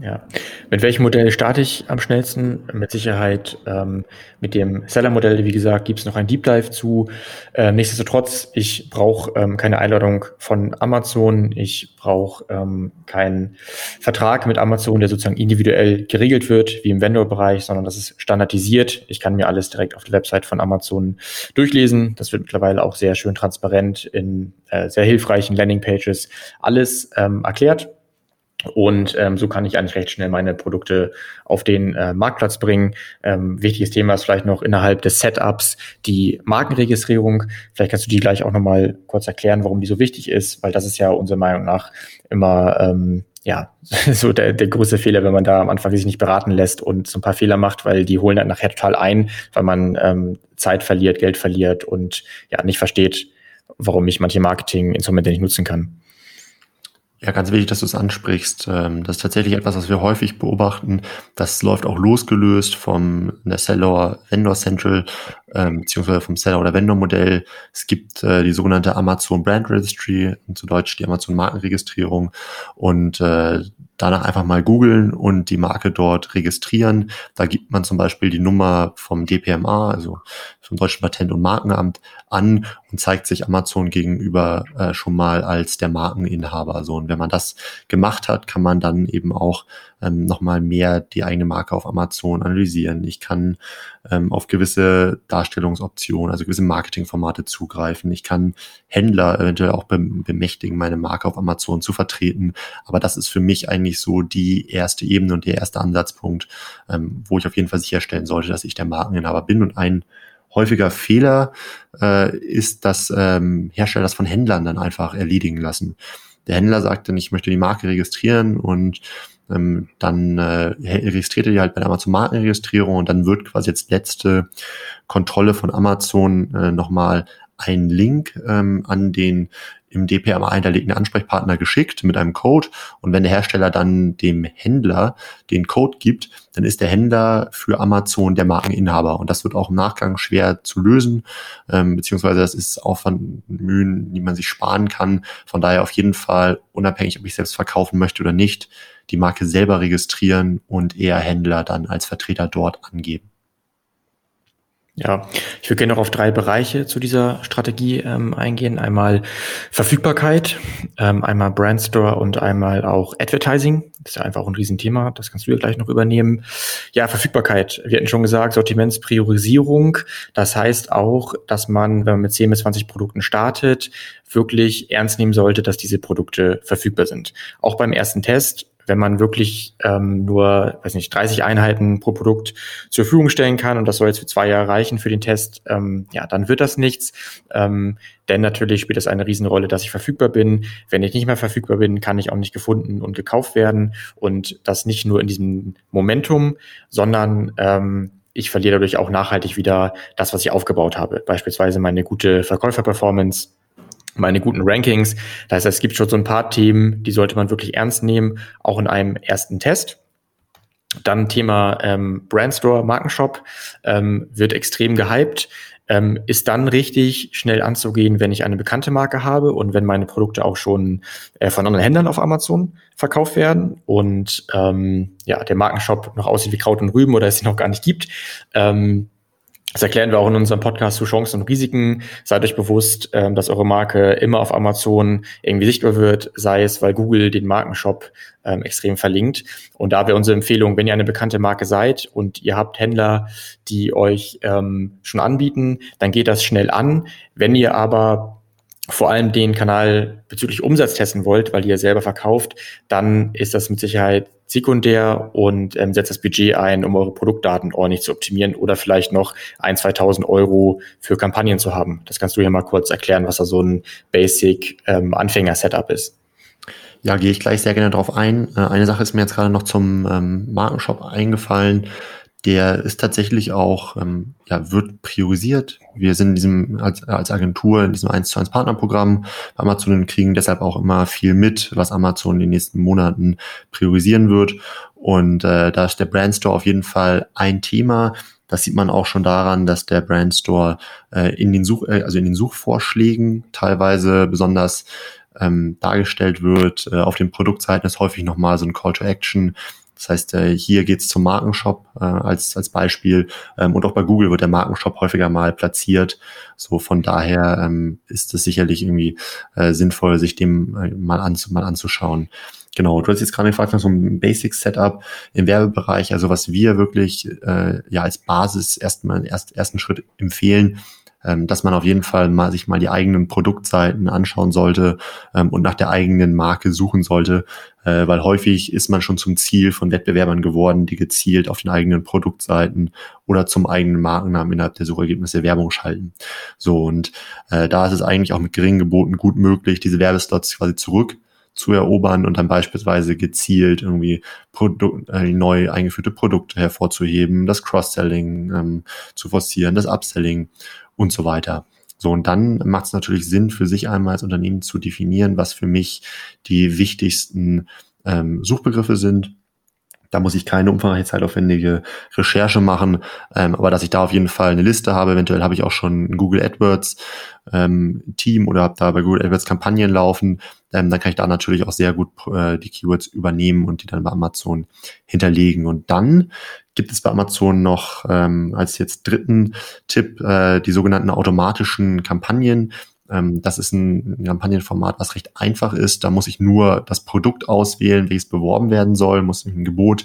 Ja. Mit welchem Modell starte ich am schnellsten? Mit Sicherheit ähm, mit dem Seller-Modell. Wie gesagt, gibt es noch ein Deep Dive zu. Äh, nichtsdestotrotz, ich brauche ähm, keine Einladung von Amazon. Ich brauche ähm, keinen Vertrag mit Amazon, der sozusagen individuell geregelt wird, wie im Vendor-Bereich, sondern das ist standardisiert. Ich kann mir alles direkt auf der Website von Amazon durchlesen. Das wird mittlerweile auch sehr schön transparent in äh, sehr hilfreichen Landing-Pages alles ähm, erklärt und ähm, so kann ich eigentlich recht schnell meine Produkte auf den äh, Marktplatz bringen. Ähm, wichtiges Thema ist vielleicht noch innerhalb des Setups die Markenregistrierung. Vielleicht kannst du die gleich auch nochmal kurz erklären, warum die so wichtig ist, weil das ist ja unserer Meinung nach immer ähm, ja <laughs> so der, der größte Fehler, wenn man da am Anfang sich nicht beraten lässt und so ein paar Fehler macht, weil die holen dann nachher total ein, weil man ähm, Zeit verliert, Geld verliert und ja nicht versteht, warum ich manche Marketinginstrumente nicht nutzen kann. Ja, ganz wichtig, dass du es ansprichst. Ähm, das ist tatsächlich etwas, was wir häufig beobachten. Das läuft auch losgelöst vom Seller Vendor Central, ähm, beziehungsweise vom Seller oder Vendor Modell. Es gibt äh, die sogenannte Amazon Brand Registry, zu Deutsch die Amazon Markenregistrierung. Und äh, danach einfach mal googeln und die Marke dort registrieren. Da gibt man zum Beispiel die Nummer vom DPMA, also vom Deutschen Patent- und Markenamt, an und zeigt sich Amazon gegenüber äh, schon mal als der Markeninhaber. So, und wenn man das gemacht hat, kann man dann eben auch ähm, nochmal mehr die eigene Marke auf Amazon analysieren. Ich kann ähm, auf gewisse Darstellungsoptionen, also gewisse Marketingformate zugreifen. Ich kann Händler eventuell auch bemächtigen, meine Marke auf Amazon zu vertreten. Aber das ist für mich eigentlich so die erste Ebene und der erste Ansatzpunkt, ähm, wo ich auf jeden Fall sicherstellen sollte, dass ich der Markeninhaber bin. Und ein häufiger Fehler äh, ist, dass ähm, Hersteller das von Händlern dann einfach erledigen lassen. Der Händler sagt dann, ich möchte die Marke registrieren und ähm, dann äh, registriert er die halt bei der Amazon Markenregistrierung und dann wird quasi jetzt letzte Kontrolle von Amazon äh, nochmal ein Link ähm, an den im DPMA hinterlegten Ansprechpartner geschickt mit einem Code. Und wenn der Hersteller dann dem Händler den Code gibt, dann ist der Händler für Amazon der Markeninhaber. Und das wird auch im Nachgang schwer zu lösen, ähm, beziehungsweise das ist Aufwand, Mühen, die man sich sparen kann. Von daher auf jeden Fall, unabhängig, ob ich selbst verkaufen möchte oder nicht, die Marke selber registrieren und eher Händler dann als Vertreter dort angeben. Ja, ich würde gerne noch auf drei Bereiche zu dieser Strategie ähm, eingehen. Einmal Verfügbarkeit, ähm, einmal Brandstore und einmal auch Advertising. Das ist ja einfach ein Riesenthema. Das kannst du ja gleich noch übernehmen. Ja, Verfügbarkeit. Wir hatten schon gesagt, Sortimentspriorisierung. Das heißt auch, dass man, wenn man mit 10 bis 20 Produkten startet, wirklich ernst nehmen sollte, dass diese Produkte verfügbar sind. Auch beim ersten Test wenn man wirklich ähm, nur, weiß nicht, 30 Einheiten pro Produkt zur Verfügung stellen kann und das soll jetzt für zwei Jahre reichen für den Test, ähm, ja, dann wird das nichts. Ähm, denn natürlich spielt es eine Riesenrolle, dass ich verfügbar bin. Wenn ich nicht mehr verfügbar bin, kann ich auch nicht gefunden und gekauft werden. Und das nicht nur in diesem Momentum, sondern ähm, ich verliere dadurch auch nachhaltig wieder das, was ich aufgebaut habe. Beispielsweise meine gute Verkäuferperformance, meine guten Rankings. Das heißt, es gibt schon so ein paar Themen, die sollte man wirklich ernst nehmen, auch in einem ersten Test. Dann Thema ähm, Brandstore, Markenshop ähm, wird extrem gehypt. Ähm, ist dann richtig schnell anzugehen, wenn ich eine bekannte Marke habe und wenn meine Produkte auch schon äh, von anderen Händlern auf Amazon verkauft werden und ähm, ja, der Markenshop noch aussieht wie Kraut und Rüben oder es ihn noch gar nicht gibt. Ähm, das erklären wir auch in unserem Podcast zu Chancen und Risiken. Seid euch bewusst, ähm, dass eure Marke immer auf Amazon irgendwie sichtbar wird, sei es, weil Google den Markenshop ähm, extrem verlinkt. Und da wäre unsere Empfehlung, wenn ihr eine bekannte Marke seid und ihr habt Händler, die euch ähm, schon anbieten, dann geht das schnell an. Wenn ihr aber vor allem den Kanal bezüglich Umsatz testen wollt, weil ihr selber verkauft, dann ist das mit Sicherheit sekundär und ähm, setzt das Budget ein, um eure Produktdaten ordentlich zu optimieren oder vielleicht noch ein, 2000 Euro für Kampagnen zu haben. Das kannst du ja mal kurz erklären, was da so ein Basic ähm, Anfänger-Setup ist. Ja, gehe ich gleich sehr gerne drauf ein. Äh, eine Sache ist mir jetzt gerade noch zum ähm, Markenshop eingefallen der ist tatsächlich auch, ähm, ja, wird priorisiert. Wir sind in diesem, als, als Agentur in diesem 1 zu 1 Partnerprogramm bei Amazon und kriegen deshalb auch immer viel mit, was Amazon in den nächsten Monaten priorisieren wird. Und äh, da ist der Brandstore auf jeden Fall ein Thema. Das sieht man auch schon daran, dass der Brandstore äh, in den Such, äh, also in den Suchvorschlägen teilweise besonders ähm, dargestellt wird. Äh, auf den Produktseiten ist häufig nochmal so ein Call to Action, das heißt, äh, hier geht's zum Markenshop äh, als, als Beispiel. Ähm, und auch bei Google wird der Markenshop häufiger mal platziert. So von daher ähm, ist es sicherlich irgendwie äh, sinnvoll, sich dem äh, mal, anzu mal anzuschauen. Genau, du hast jetzt gerade gefragt nach so einem Basic-Setup im Werbebereich. Also was wir wirklich äh, ja als Basis erstmal erst, ersten Schritt empfehlen, ähm, dass man auf jeden Fall mal sich mal die eigenen Produktseiten anschauen sollte ähm, und nach der eigenen Marke suchen sollte, äh, weil häufig ist man schon zum Ziel von Wettbewerbern geworden, die gezielt auf den eigenen Produktseiten oder zum eigenen Markennamen innerhalb der Suchergebnisse Werbung schalten. So und äh, da ist es eigentlich auch mit geringen Geboten gut möglich, diese Werbeslots quasi zurück zu erobern und dann beispielsweise gezielt irgendwie Produkt, äh, neu eingeführte Produkte hervorzuheben, das Cross-Selling ähm, zu forcieren, das Upselling und so weiter. So, und dann macht es natürlich Sinn, für sich einmal als Unternehmen zu definieren, was für mich die wichtigsten ähm, Suchbegriffe sind. Da muss ich keine umfangreiche zeitaufwendige Recherche machen, ähm, aber dass ich da auf jeden Fall eine Liste habe. Eventuell habe ich auch schon ein Google AdWords ähm, Team oder habe da bei Google AdWords Kampagnen laufen. Ähm, dann kann ich da natürlich auch sehr gut äh, die Keywords übernehmen und die dann bei Amazon hinterlegen. Und dann gibt es bei Amazon noch ähm, als jetzt dritten Tipp äh, die sogenannten automatischen Kampagnen. Ähm, das ist ein Kampagnenformat, was recht einfach ist. Da muss ich nur das Produkt auswählen, welches beworben werden soll, muss ein Gebot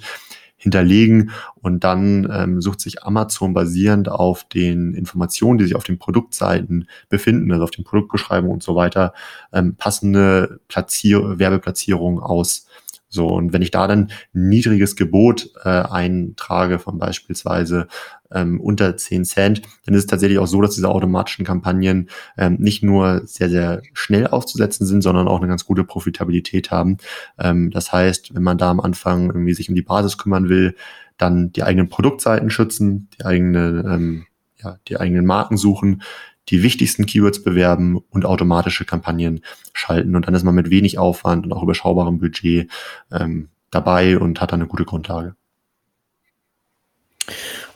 hinterlegen und dann ähm, sucht sich Amazon basierend auf den Informationen, die sich auf den Produktseiten befinden, also auf den Produktbeschreibungen und so weiter, ähm, passende Platzier Werbeplatzierungen aus. So, und wenn ich da dann niedriges Gebot äh, eintrage von beispielsweise ähm, unter 10 Cent, dann ist es tatsächlich auch so, dass diese automatischen Kampagnen ähm, nicht nur sehr, sehr schnell aufzusetzen sind, sondern auch eine ganz gute Profitabilität haben. Ähm, das heißt, wenn man da am Anfang irgendwie sich um die Basis kümmern will, dann die eigenen Produktseiten schützen, die eigene, ähm, ja, die eigenen Marken suchen, die wichtigsten Keywords bewerben und automatische Kampagnen schalten. Und dann ist man mit wenig Aufwand und auch überschaubarem Budget ähm, dabei und hat dann eine gute Grundlage.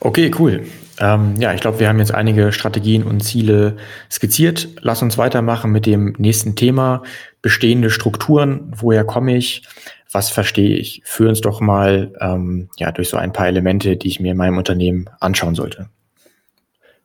Okay, cool. Ähm, ja, ich glaube, wir haben jetzt einige Strategien und Ziele skizziert. Lass uns weitermachen mit dem nächsten Thema. Bestehende Strukturen. Woher komme ich? Was verstehe ich? Führ uns doch mal ähm, ja, durch so ein paar Elemente, die ich mir in meinem Unternehmen anschauen sollte.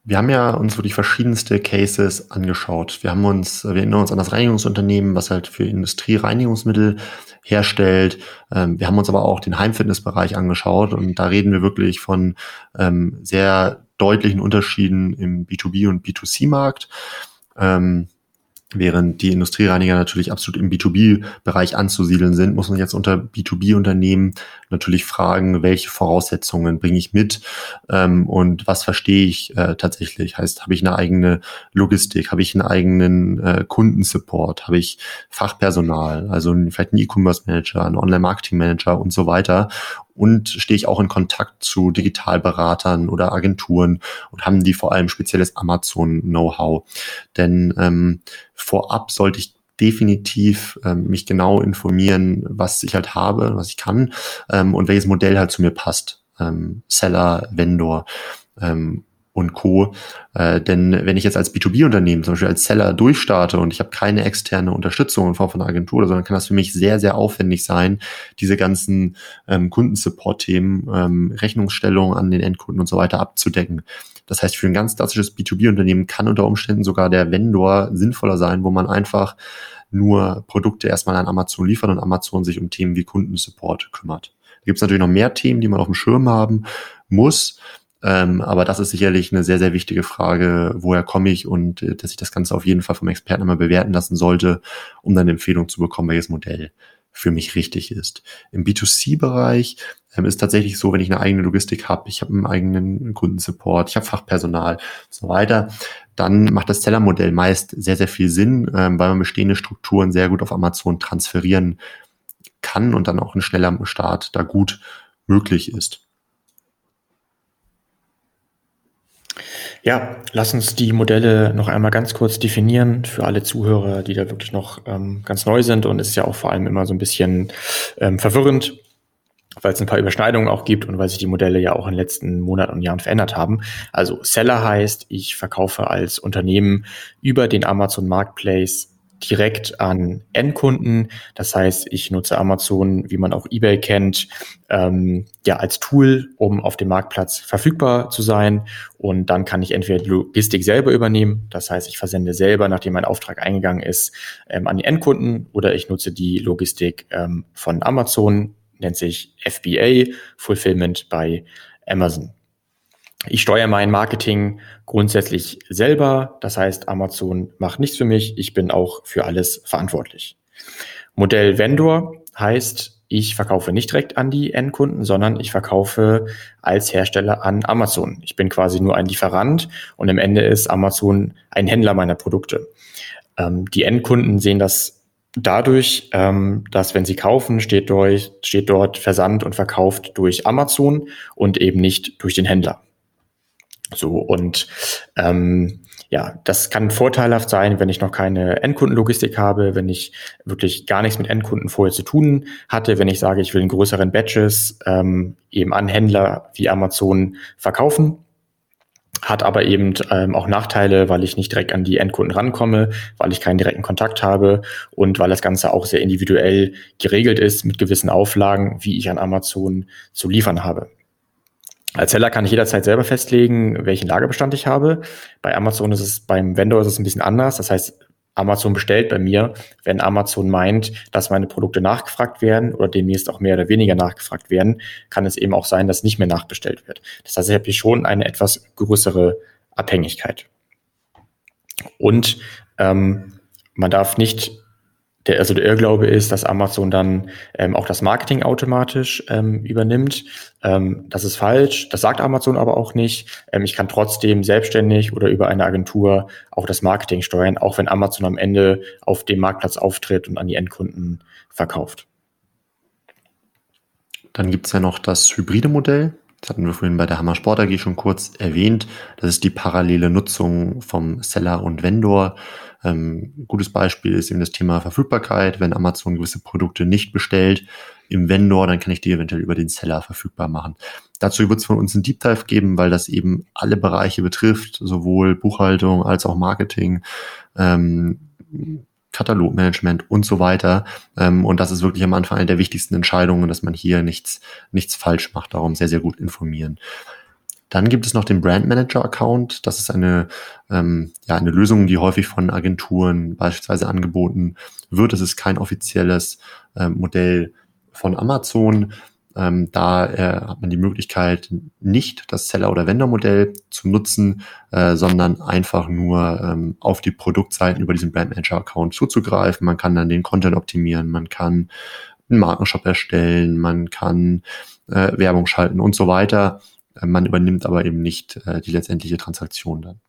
Wir haben ja uns wirklich verschiedenste Cases angeschaut. Wir haben uns, wir erinnern uns an das Reinigungsunternehmen, was halt für Industriereinigungsmittel herstellt. Ähm, wir haben uns aber auch den Heimfitnessbereich angeschaut und da reden wir wirklich von ähm, sehr deutlichen Unterschieden im B2B und B2C-Markt. Ähm, Während die Industriereiniger natürlich absolut im B2B-Bereich anzusiedeln sind, muss man jetzt unter B2B-Unternehmen natürlich fragen, welche Voraussetzungen bringe ich mit ähm, und was verstehe ich äh, tatsächlich. Heißt, habe ich eine eigene Logistik, habe ich einen eigenen äh, Kundensupport, habe ich Fachpersonal, also vielleicht einen E-Commerce-Manager, einen Online-Marketing-Manager und so weiter und stehe ich auch in Kontakt zu Digitalberatern oder Agenturen und haben die vor allem spezielles Amazon-Know-how. Denn ähm, vorab sollte ich definitiv ähm, mich genau informieren, was ich halt habe, was ich kann ähm, und welches Modell halt zu mir passt. Ähm, Seller, Vendor. Ähm, und Co. Äh, denn wenn ich jetzt als B2B-Unternehmen, zum Beispiel als Seller durchstarte und ich habe keine externe Unterstützung in Form von einer Agentur, sondern kann das für mich sehr, sehr aufwendig sein, diese ganzen ähm, Kundensupport-Themen, ähm, Rechnungsstellung an den Endkunden und so weiter abzudecken. Das heißt, für ein ganz klassisches B2B-Unternehmen kann unter Umständen sogar der Vendor sinnvoller sein, wo man einfach nur Produkte erstmal an Amazon liefert und Amazon sich um Themen wie Kundensupport kümmert. Da gibt es natürlich noch mehr Themen, die man auf dem Schirm haben muss. Ähm, aber das ist sicherlich eine sehr, sehr wichtige Frage, woher komme ich und äh, dass ich das Ganze auf jeden Fall vom Experten einmal bewerten lassen sollte, um dann eine Empfehlung zu bekommen, welches Modell für mich richtig ist. Im B2C-Bereich ähm, ist tatsächlich so, wenn ich eine eigene Logistik habe, ich habe einen eigenen Kundensupport, ich habe Fachpersonal und so weiter, dann macht das Seller-Modell meist sehr, sehr viel Sinn, ähm, weil man bestehende Strukturen sehr gut auf Amazon transferieren kann und dann auch ein schneller Start da gut möglich ist. Ja, lass uns die Modelle noch einmal ganz kurz definieren für alle Zuhörer, die da wirklich noch ähm, ganz neu sind. Und es ist ja auch vor allem immer so ein bisschen ähm, verwirrend, weil es ein paar Überschneidungen auch gibt und weil sich die Modelle ja auch in den letzten Monaten und Jahren verändert haben. Also Seller heißt, ich verkaufe als Unternehmen über den Amazon Marketplace direkt an Endkunden. Das heißt, ich nutze Amazon, wie man auch eBay kennt, ähm, ja als Tool, um auf dem Marktplatz verfügbar zu sein. Und dann kann ich entweder die Logistik selber übernehmen. Das heißt, ich versende selber, nachdem mein Auftrag eingegangen ist, ähm, an die Endkunden. Oder ich nutze die Logistik ähm, von Amazon, nennt sich FBA, Fulfillment bei Amazon. Ich steuere mein Marketing grundsätzlich selber. Das heißt, Amazon macht nichts für mich. Ich bin auch für alles verantwortlich. Modell Vendor heißt, ich verkaufe nicht direkt an die Endkunden, sondern ich verkaufe als Hersteller an Amazon. Ich bin quasi nur ein Lieferant und am Ende ist Amazon ein Händler meiner Produkte. Ähm, die Endkunden sehen das dadurch, ähm, dass wenn sie kaufen, steht, durch, steht dort Versand und verkauft durch Amazon und eben nicht durch den Händler. So und ähm, ja, das kann vorteilhaft sein, wenn ich noch keine Endkundenlogistik habe, wenn ich wirklich gar nichts mit Endkunden vorher zu tun hatte, wenn ich sage, ich will in größeren Batches ähm, eben an Händler wie Amazon verkaufen. Hat aber eben ähm, auch Nachteile, weil ich nicht direkt an die Endkunden rankomme, weil ich keinen direkten Kontakt habe und weil das Ganze auch sehr individuell geregelt ist mit gewissen Auflagen, wie ich an Amazon zu liefern habe. Als Seller kann ich jederzeit selber festlegen, welchen Lagerbestand ich habe. Bei Amazon ist es, beim Vendor ist es ein bisschen anders. Das heißt, Amazon bestellt bei mir, wenn Amazon meint, dass meine Produkte nachgefragt werden oder demnächst auch mehr oder weniger nachgefragt werden, kann es eben auch sein, dass nicht mehr nachbestellt wird. Das heißt, ich habe hier schon eine etwas größere Abhängigkeit. Und ähm, man darf nicht der, also der Irrglaube ist, dass Amazon dann ähm, auch das Marketing automatisch ähm, übernimmt. Ähm, das ist falsch. Das sagt Amazon aber auch nicht. Ähm, ich kann trotzdem selbstständig oder über eine Agentur auch das Marketing steuern, auch wenn Amazon am Ende auf dem Marktplatz auftritt und an die Endkunden verkauft. Dann gibt's ja noch das hybride Modell. Das hatten wir vorhin bei der Hammer Sport AG schon kurz erwähnt. Das ist die parallele Nutzung vom Seller und Vendor. Ähm, gutes Beispiel ist eben das Thema Verfügbarkeit. Wenn Amazon gewisse Produkte nicht bestellt im Vendor, dann kann ich die eventuell über den Seller verfügbar machen. Dazu wird es von uns ein Deep Dive geben, weil das eben alle Bereiche betrifft, sowohl Buchhaltung als auch Marketing. Ähm, Katalogmanagement und so weiter. Ähm, und das ist wirklich am Anfang eine der wichtigsten Entscheidungen, dass man hier nichts, nichts falsch macht. Darum sehr, sehr gut informieren. Dann gibt es noch den Brand Manager Account. Das ist eine, ähm, ja, eine Lösung, die häufig von Agenturen beispielsweise angeboten wird. Es ist kein offizielles äh, Modell von Amazon. Ähm, da äh, hat man die Möglichkeit, nicht das Seller- oder Vendor-Modell zu nutzen, äh, sondern einfach nur ähm, auf die Produktseiten über diesen Brand Manager-Account zuzugreifen. Man kann dann den Content optimieren, man kann einen Markenshop erstellen, man kann äh, Werbung schalten und so weiter. Äh, man übernimmt aber eben nicht äh, die letztendliche Transaktion dann.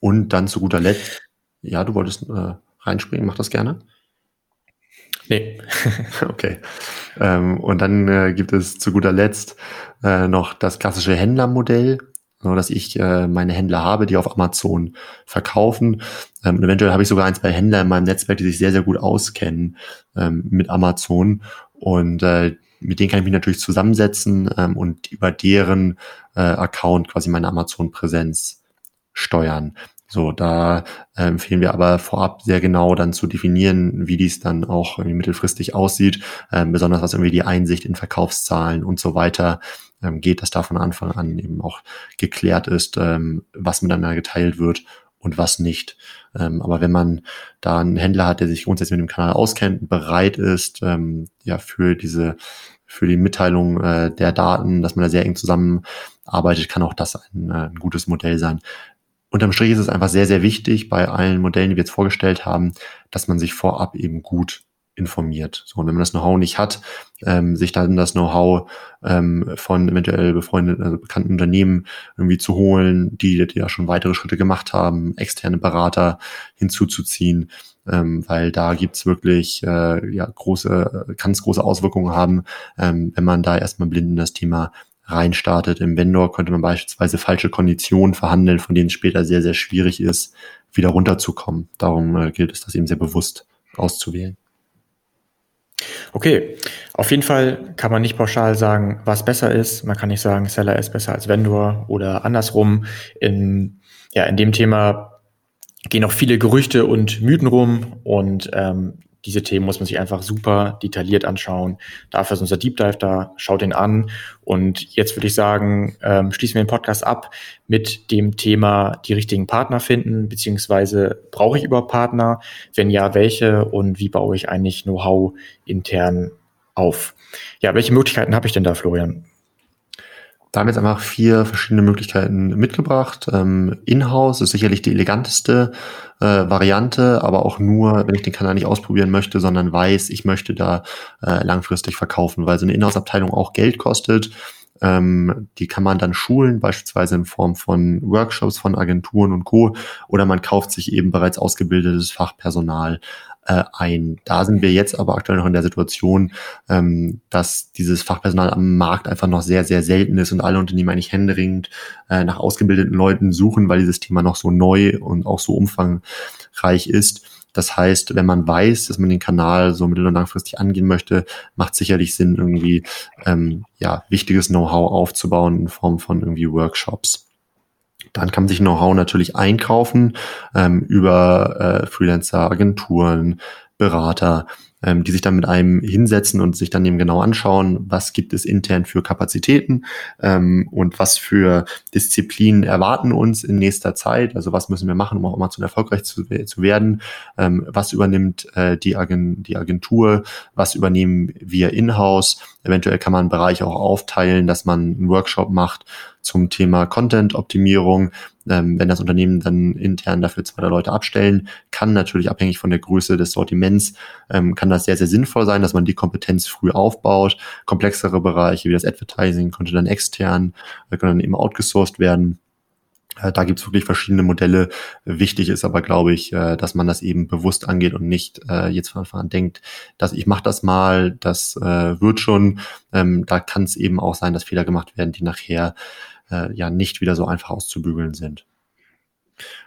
Und dann zu guter Letzt, ja, du wolltest äh, reinspringen, mach das gerne. Nee. <laughs> okay. Ähm, und dann äh, gibt es zu guter Letzt äh, noch das klassische Händlermodell, so dass ich äh, meine Händler habe, die auf Amazon verkaufen. Ähm, und eventuell habe ich sogar ein, zwei Händler in meinem Netzwerk, die sich sehr, sehr gut auskennen ähm, mit Amazon. Und äh, mit denen kann ich mich natürlich zusammensetzen ähm, und über deren äh, Account quasi meine Amazon-Präsenz steuern. So, da äh, empfehlen wir aber vorab sehr genau dann zu definieren, wie dies dann auch mittelfristig aussieht, ähm, besonders was irgendwie die Einsicht in Verkaufszahlen und so weiter ähm, geht, dass da von Anfang an eben auch geklärt ist, ähm, was miteinander geteilt wird und was nicht. Ähm, aber wenn man da einen Händler hat, der sich grundsätzlich mit dem Kanal auskennt bereit ist, ähm, ja, für diese, für die Mitteilung äh, der Daten, dass man da sehr eng zusammenarbeitet, kann auch das ein, äh, ein gutes Modell sein. Unterm Strich ist es einfach sehr, sehr wichtig bei allen Modellen, die wir jetzt vorgestellt haben, dass man sich vorab eben gut informiert. So, und wenn man das Know-how nicht hat, ähm, sich dann das Know-how ähm, von eventuell befreundeten, also bekannten Unternehmen irgendwie zu holen, die, die ja schon weitere Schritte gemacht haben, externe Berater hinzuzuziehen, ähm, weil da gibt's wirklich äh, ja große, kann große Auswirkungen haben, ähm, wenn man da erstmal blind in das Thema reinstartet. Im Vendor könnte man beispielsweise falsche Konditionen verhandeln, von denen es später sehr, sehr schwierig ist, wieder runterzukommen. Darum äh, gilt es, das eben sehr bewusst auszuwählen. Okay, auf jeden Fall kann man nicht pauschal sagen, was besser ist. Man kann nicht sagen, Seller ist besser als Vendor oder andersrum. In, ja, in dem Thema gehen auch viele Gerüchte und Mythen rum und ähm, diese Themen muss man sich einfach super detailliert anschauen. Dafür ist unser Deep Dive da, schaut ihn an. Und jetzt würde ich sagen, ähm, schließen wir den Podcast ab mit dem Thema die richtigen Partner finden, beziehungsweise brauche ich überhaupt Partner? Wenn ja, welche und wie baue ich eigentlich Know-how intern auf? Ja, welche Möglichkeiten habe ich denn da, Florian? Da haben jetzt einfach vier verschiedene Möglichkeiten mitgebracht. Ähm, Inhouse ist sicherlich die eleganteste äh, Variante, aber auch nur, wenn ich den Kanal nicht ausprobieren möchte, sondern weiß, ich möchte da äh, langfristig verkaufen, weil so eine Inhouse-Abteilung auch Geld kostet. Ähm, die kann man dann schulen, beispielsweise in Form von Workshops von Agenturen und Co. Oder man kauft sich eben bereits ausgebildetes Fachpersonal äh, ein. Da sind wir jetzt aber aktuell noch in der Situation, ähm, dass dieses Fachpersonal am Markt einfach noch sehr, sehr selten ist und alle Unternehmen eigentlich händeringend äh, nach ausgebildeten Leuten suchen, weil dieses Thema noch so neu und auch so umfangreich ist. Das heißt, wenn man weiß, dass man den Kanal so mittel- und langfristig angehen möchte, macht sicherlich Sinn, irgendwie ähm, ja wichtiges Know-how aufzubauen in Form von irgendwie Workshops. Dann kann man sich Know-how natürlich einkaufen ähm, über äh, Freelancer, Agenturen, Berater, ähm, die sich dann mit einem hinsetzen und sich dann eben genau anschauen, was gibt es intern für Kapazitäten ähm, und was für Disziplinen erwarten uns in nächster Zeit. Also was müssen wir machen, um auch Amazon erfolgreich zu, zu werden? Ähm, was übernimmt äh, die, Agen die Agentur? Was übernehmen wir in-house? Eventuell kann man einen Bereich auch aufteilen, dass man einen Workshop macht zum Thema Content-Optimierung. Ähm, wenn das Unternehmen dann intern dafür zwei drei Leute abstellen, kann natürlich abhängig von der Größe des Sortiments, ähm, kann das sehr, sehr sinnvoll sein, dass man die Kompetenz früh aufbaut. Komplexere Bereiche wie das Advertising könnte dann extern, äh, können dann eben outgesourced werden. Äh, da gibt's wirklich verschiedene Modelle. Wichtig ist aber, glaube ich, äh, dass man das eben bewusst angeht und nicht jetzt von Anfang an denkt, dass ich mache das mal, das wird schon. Ähm, da kann es eben auch sein, dass Fehler gemacht werden, die nachher ja nicht wieder so einfach auszubügeln sind.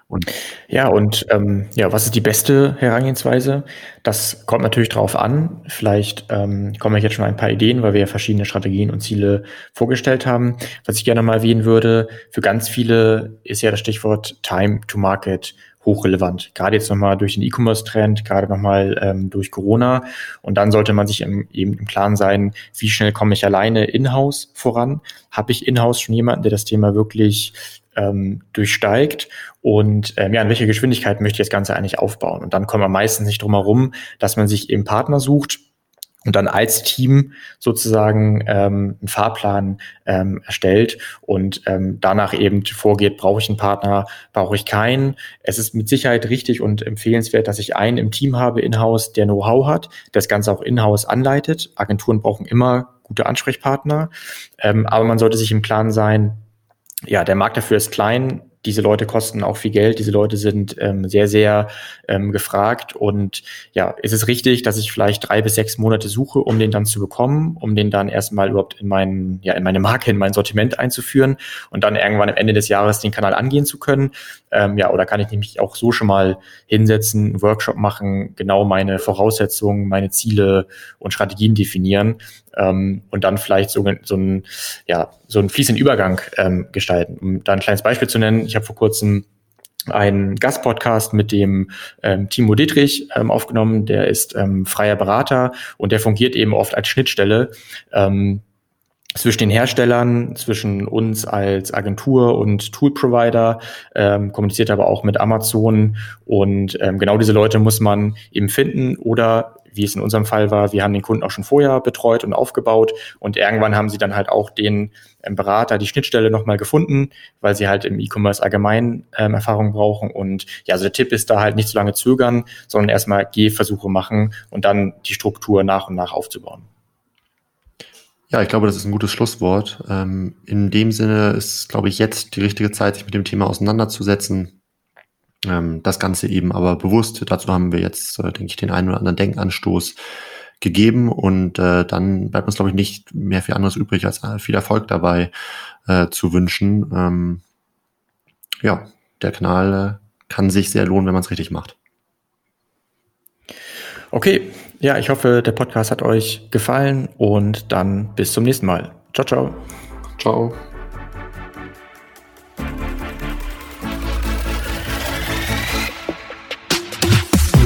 Und ja, und ähm, ja, was ist die beste Herangehensweise? Das kommt natürlich drauf an. Vielleicht ähm, kommen wir jetzt schon ein paar Ideen, weil wir ja verschiedene Strategien und Ziele vorgestellt haben. Was ich gerne mal erwähnen würde, für ganz viele ist ja das Stichwort Time to Market hochrelevant. Gerade jetzt nochmal durch den E-Commerce-Trend, gerade nochmal ähm, durch Corona. Und dann sollte man sich im, eben im Klaren sein, wie schnell komme ich alleine in-house voran? Habe ich in-house schon jemanden, der das Thema wirklich ähm, durchsteigt und ähm, ja, in welcher Geschwindigkeit möchte ich das Ganze eigentlich aufbauen. Und dann kommt man meistens nicht drum herum, dass man sich eben Partner sucht und dann als Team sozusagen ähm, einen Fahrplan ähm, erstellt und ähm, danach eben vorgeht, brauche ich einen Partner, brauche ich keinen. Es ist mit Sicherheit richtig und empfehlenswert, dass ich einen im Team habe, in-house, der Know-how hat, das Ganze auch in-house anleitet. Agenturen brauchen immer gute Ansprechpartner, ähm, aber man sollte sich im Klaren sein, ja, der Markt dafür ist klein diese Leute kosten auch viel Geld, diese Leute sind ähm, sehr, sehr ähm, gefragt. Und ja, ist es richtig, dass ich vielleicht drei bis sechs Monate suche, um den dann zu bekommen, um den dann erstmal überhaupt in meinen, ja, in meine Marke, in mein Sortiment einzuführen und dann irgendwann am Ende des Jahres den Kanal angehen zu können? Ähm, ja, oder kann ich nämlich auch so schon mal hinsetzen, einen Workshop machen, genau meine Voraussetzungen, meine Ziele und Strategien definieren ähm, und dann vielleicht so, so ein, ja, so einen fließenden Übergang ähm, gestalten. Um da ein kleines Beispiel zu nennen, ich habe vor kurzem einen Gastpodcast mit dem ähm, Timo Dietrich ähm, aufgenommen, der ist ähm, freier Berater und der fungiert eben oft als Schnittstelle ähm, zwischen den Herstellern, zwischen uns als Agentur und Tool-Provider, ähm, kommuniziert aber auch mit Amazon und ähm, genau diese Leute muss man eben finden oder wie es in unserem Fall war, wir haben den Kunden auch schon vorher betreut und aufgebaut und irgendwann haben sie dann halt auch den ähm, Berater, die Schnittstelle nochmal gefunden, weil sie halt im E-Commerce allgemein ähm, Erfahrung brauchen und ja, also der Tipp ist da halt nicht zu lange zögern, sondern erstmal Gehversuche machen und dann die Struktur nach und nach aufzubauen. Ja, ich glaube, das ist ein gutes Schlusswort. Ähm, in dem Sinne ist, glaube ich, jetzt die richtige Zeit, sich mit dem Thema auseinanderzusetzen, ähm, das Ganze eben aber bewusst. Dazu haben wir jetzt, äh, denke ich, den einen oder anderen Denkanstoß gegeben und äh, dann bleibt uns, glaube ich, nicht mehr viel anderes übrig, als äh, viel Erfolg dabei äh, zu wünschen. Ähm, ja, der Kanal äh, kann sich sehr lohnen, wenn man es richtig macht. Okay, ja, ich hoffe, der Podcast hat euch gefallen und dann bis zum nächsten Mal. Ciao, ciao. Ciao.